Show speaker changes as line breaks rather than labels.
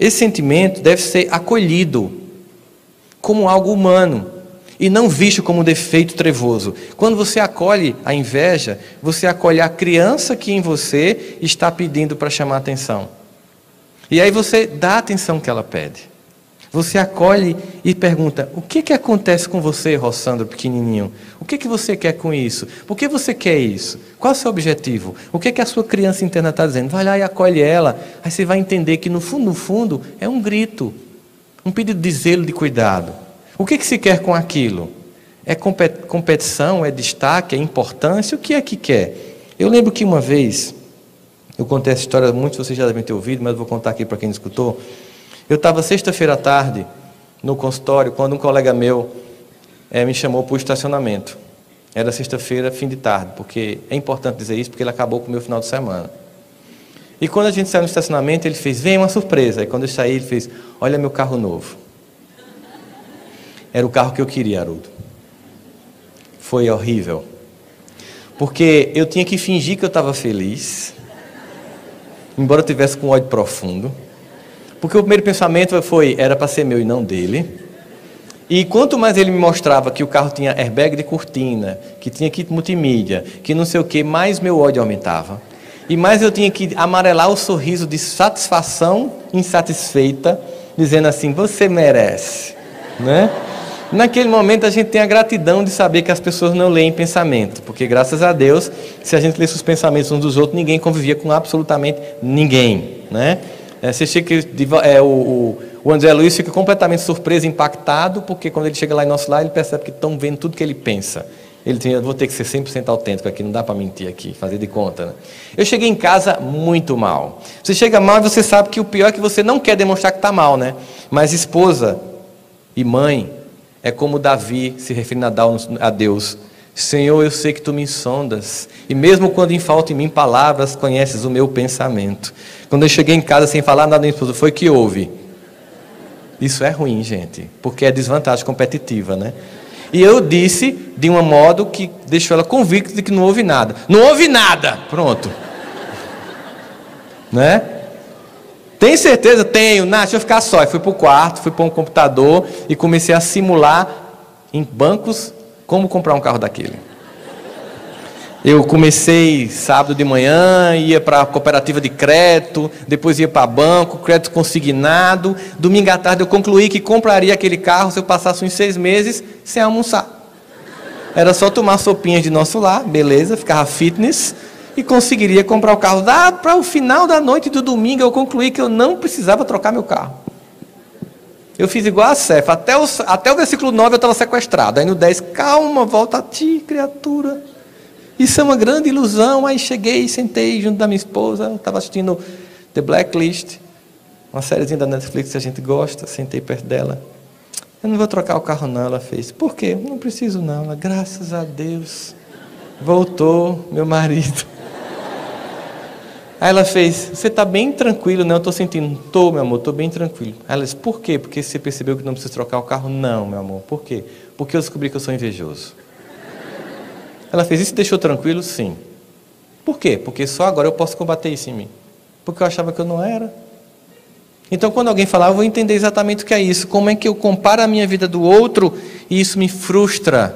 Esse sentimento deve ser acolhido como algo humano e não visto como um defeito trevoso. Quando você acolhe a inveja, você acolhe a criança que em você está pedindo para chamar atenção. E aí você dá a atenção que ela pede. Você acolhe e pergunta: o que, que acontece com você, Rossandro, pequenininho? O que, que você quer com isso? Por que você quer isso? Qual é o seu objetivo? O que, que a sua criança interna está dizendo? Vai lá e acolhe ela. Aí você vai entender que no fundo, no fundo, é um grito, um pedido de zelo, de cuidado. O que, que se quer com aquilo? É competição, é destaque, é importância? O que é que quer? Eu lembro que uma vez, eu contei essa história, muitos vocês já devem ter ouvido, mas vou contar aqui para quem não escutou. Eu estava sexta-feira à tarde no consultório quando um colega meu é, me chamou para o estacionamento. Era sexta-feira, fim de tarde, porque é importante dizer isso, porque ele acabou com o meu final de semana. E quando a gente saiu no estacionamento, ele fez, vem uma surpresa. E quando eu saí, ele fez, olha meu carro novo. Era o carro que eu queria, Haroldo. Foi horrível. Porque eu tinha que fingir que eu estava feliz, embora eu tivesse com ódio profundo. Porque o primeiro pensamento foi, era para ser meu e não dele. E quanto mais ele me mostrava que o carro tinha airbag de cortina, que tinha kit multimídia, que não sei o que, mais meu ódio aumentava. E mais eu tinha que amarelar o sorriso de satisfação insatisfeita, dizendo assim: você merece. Né? Naquele momento a gente tem a gratidão de saber que as pessoas não leem pensamento, porque graças a Deus, se a gente lesse os pensamentos uns dos outros, ninguém convivia com absolutamente ninguém. Né? É, você chega, é, o, o, o, André Luiz fica completamente surpreso, impactado, porque quando ele chega lá em nosso lar, ele percebe que estão vendo tudo que ele pensa. Ele tem, vou ter que ser 100% autêntico aqui, não dá para mentir aqui, fazer de conta. Né? Eu cheguei em casa muito mal. Você chega mal e você sabe que o pior é que você não quer demonstrar que está mal, né? Mas esposa e mãe é como Davi se referindo a Deus. Senhor, eu sei que tu me sondas, e mesmo quando em falta em mim palavras, conheces o meu pensamento. Quando eu cheguei em casa sem falar nada da minha esposa, foi que houve. Isso é ruim, gente, porque é desvantagem competitiva, né? E eu disse de um modo que deixou ela convicta de que não houve nada. Não houve nada! Pronto. né? Tem certeza? Tenho. Nath, deixa eu ficar só. Eu fui para o quarto, fui para um computador e comecei a simular em bancos como comprar um carro daquele. Eu comecei sábado de manhã, ia para a cooperativa de crédito, depois ia para banco, crédito consignado. Domingo à tarde eu concluí que compraria aquele carro se eu passasse uns seis meses sem almoçar. Era só tomar sopinhas de nosso lar, beleza, ficava fitness e conseguiria comprar o carro. Dá para o final da noite do domingo eu concluí que eu não precisava trocar meu carro. Eu fiz igual a Cefa, até o, até o versículo 9 eu estava sequestrado. Aí no 10, calma, volta a ti, criatura. Isso é uma grande ilusão. Aí cheguei, sentei junto da minha esposa, estava assistindo The Blacklist, uma sériezinha da Netflix que a gente gosta, sentei perto dela. Eu não vou trocar o carro não, ela fez. Por quê? Não preciso não. Ela, graças a Deus. Voltou meu marido. Aí ela fez, você está bem tranquilo? Não, eu estou sentindo. Estou, meu amor, estou bem tranquilo. Aí ela disse, por quê? Porque você percebeu que não precisa trocar o carro? Não, meu amor. Por quê? Porque eu descobri que eu sou invejoso. Ela fez isso deixou tranquilo? Sim. Por quê? Porque só agora eu posso combater isso em mim. Porque eu achava que eu não era. Então, quando alguém falar, eu vou entender exatamente o que é isso. Como é que eu comparo a minha vida do outro e isso me frustra.